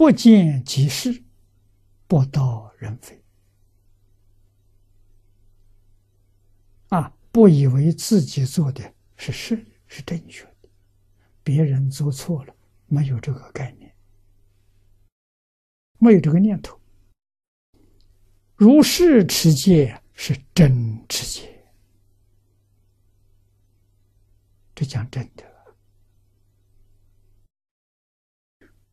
不见即事，不道人非。啊，不以为自己做的是是是正确的，别人做错了，没有这个概念，没有这个念头。如是持戒是真持戒，这讲真的。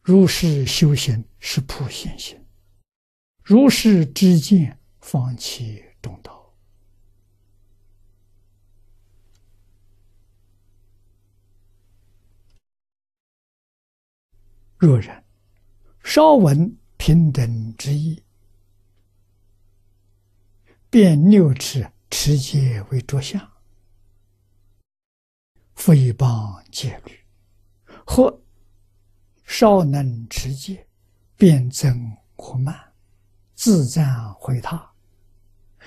如是修行是普贤行，如是知见方其中道。若然稍闻平等之意，便六尺持戒为着相，复一帮戒律，或。少能持戒，便增或慢，自赞回他，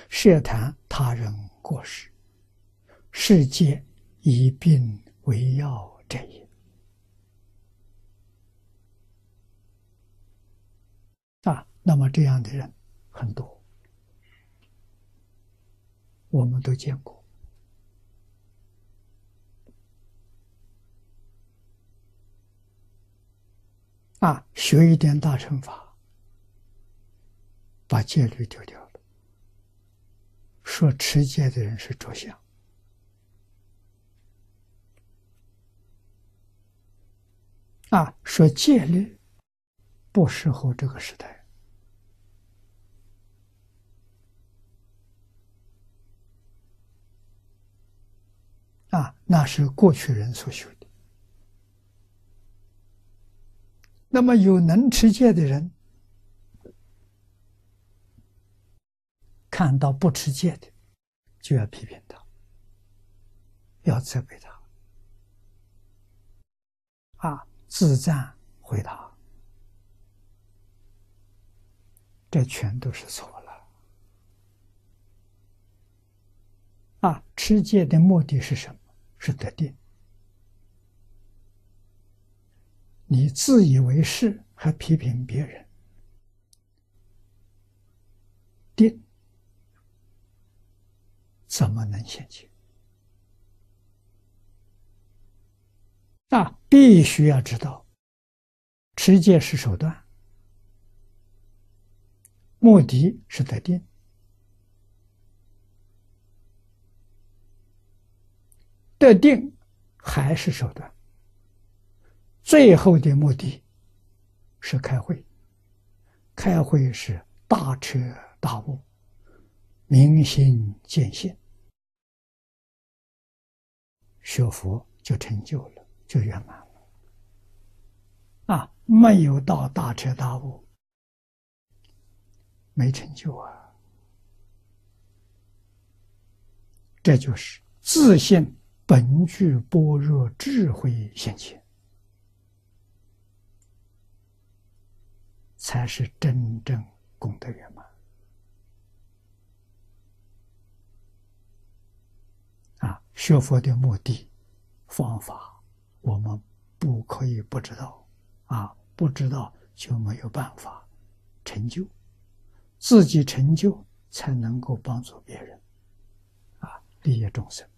设谈他人过失，世界以病为药者也。啊，那么这样的人很多，我们都见过。啊，学一点大乘法，把戒律丢掉了。说持戒的人是着相，啊，说戒律不适合这个时代，啊，那是过去人所修的。那么有能持戒的人，看到不持戒的，就要批评他，要责备他，啊，自赞回答，这全都是错了。啊，持戒的目的是什么？是得定。你自以为是，还批评别人，定怎么能现前？那，必须要知道，持戒是手段，目的是得定，得定还是手段。最后的目的是开会，开会是大彻大悟、明心见性，学佛就成就了，就圆满了。啊，没有到大彻大悟，没成就啊。这就是自信本具般若智慧现前。才是真正功德圆满啊！学佛的目的、方法，我们不可以不知道啊！不知道就没有办法成就，自己成就才能够帮助别人啊，利益众生。